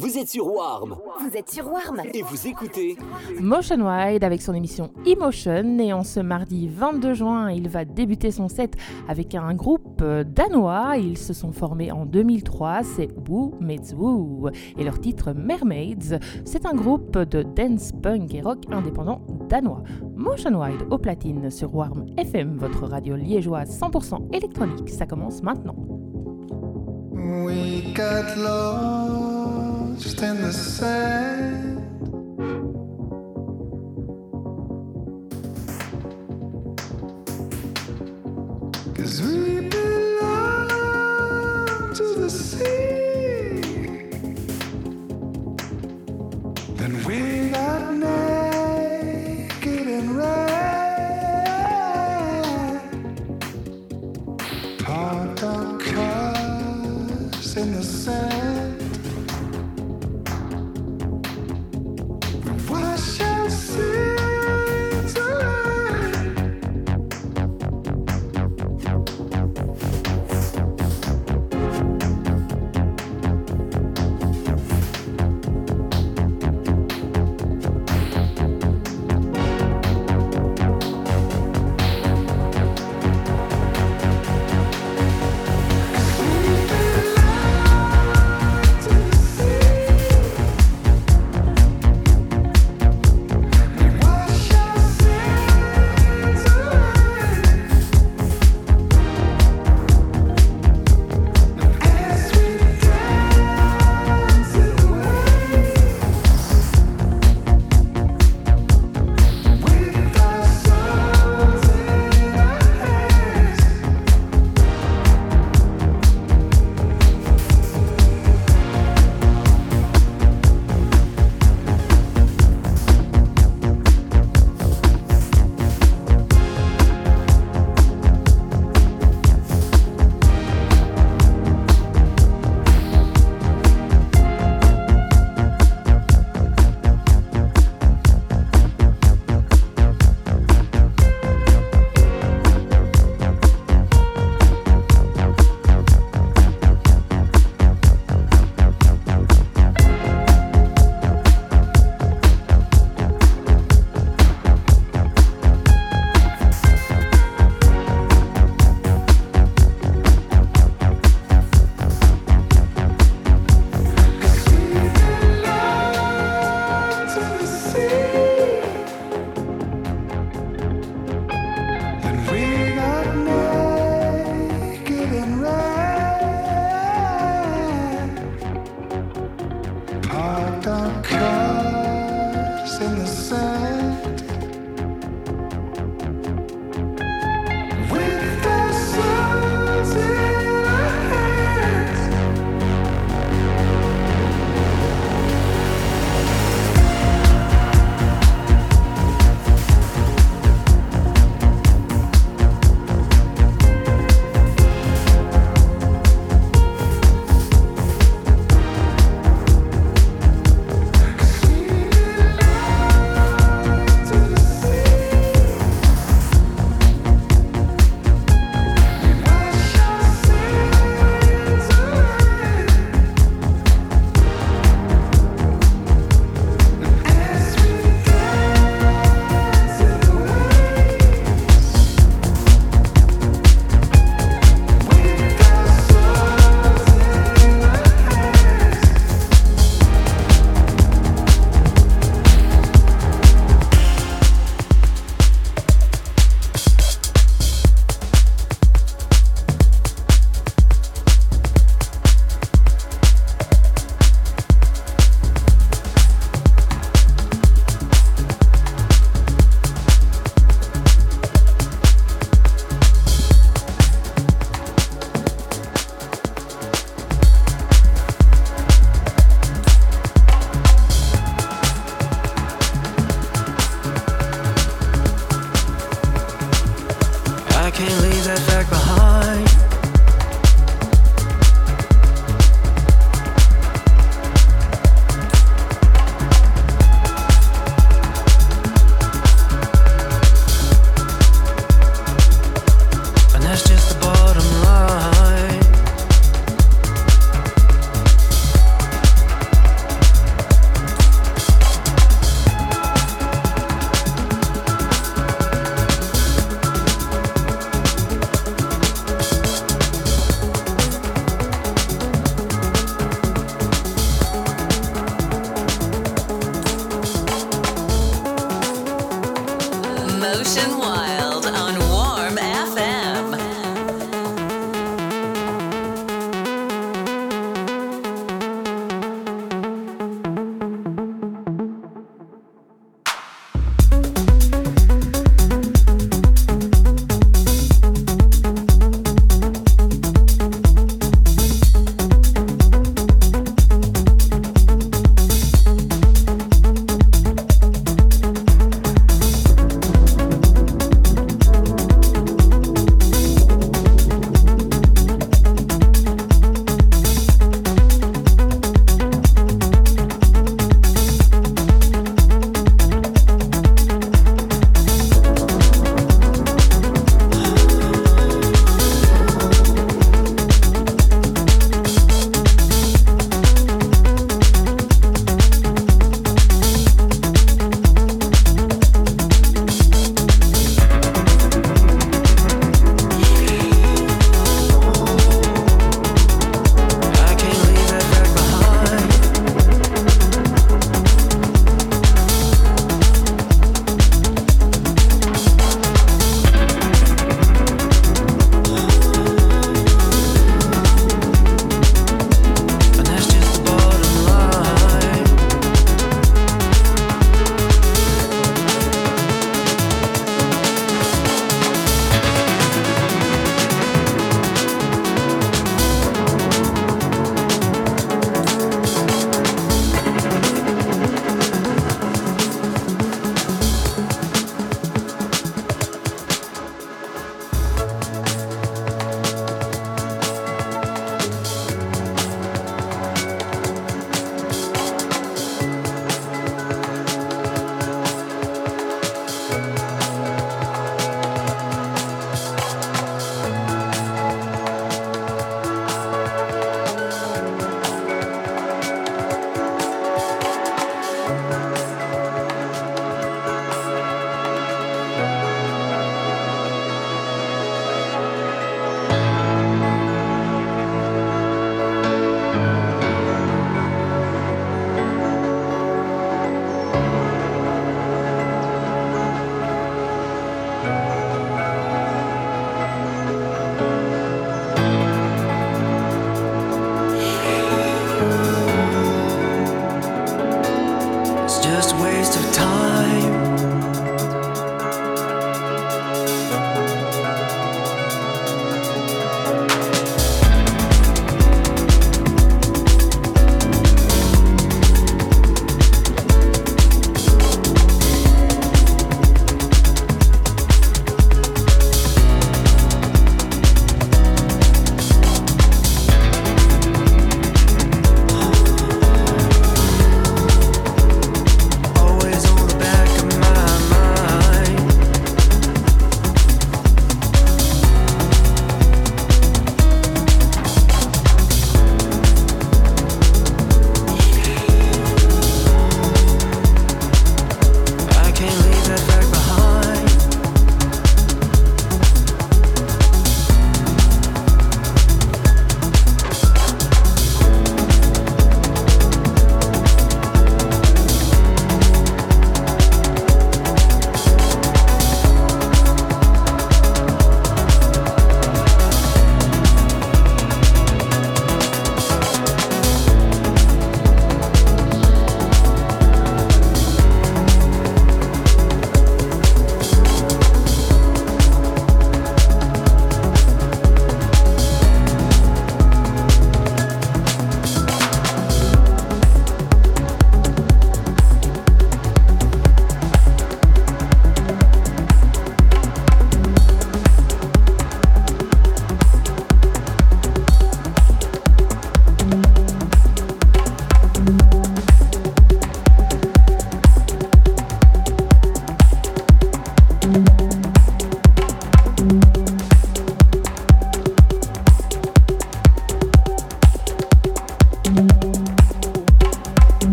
Vous êtes sur Warm Vous êtes sur Warm et vous écoutez Motion Wide avec son émission Emotion et en ce mardi 22 juin, il va débuter son set avec un groupe euh, danois. Ils se sont formés en 2003, c'est Woo Meets Woo et leur titre Mermaids. C'est un groupe de dance punk et rock indépendant danois. Motion Wide au platine sur Warm FM, votre radio liégeoise 100% électronique. Ça commence maintenant. We got lost in the sand.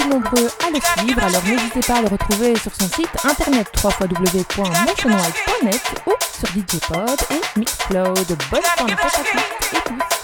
Plus nombreux à le suivre, alors n'hésitez pas à le retrouver sur son site internet www.motionwide.net ou sur DJpod et Mixcloud. Bonne fin de et.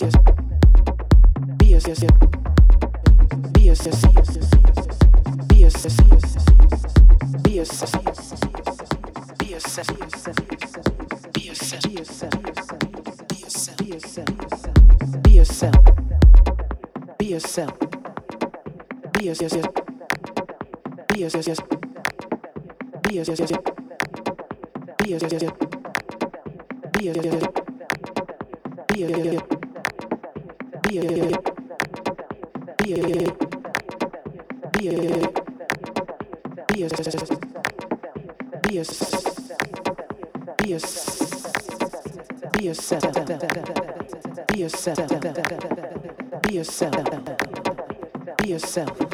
Yes. yourself.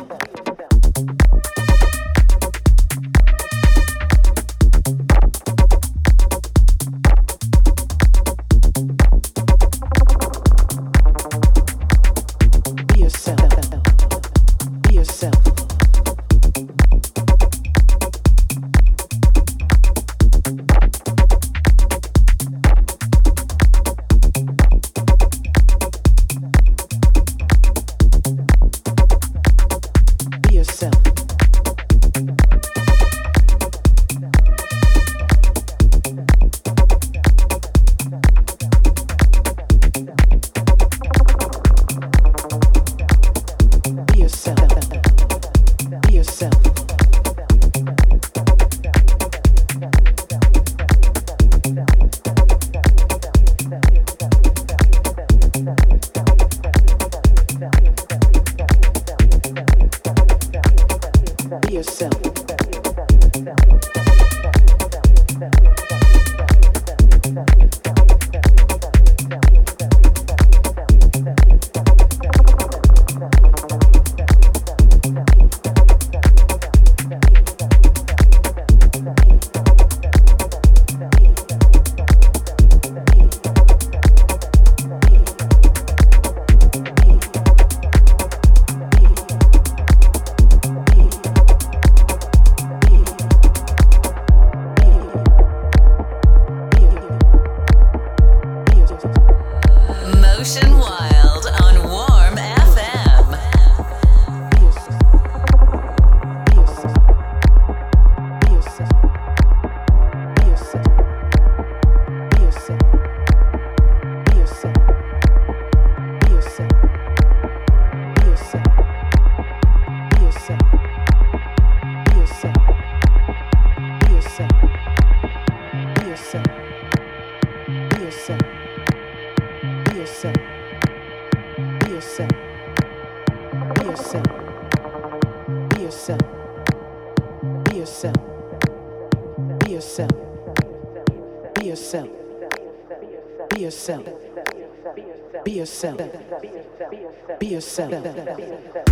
对对对对对对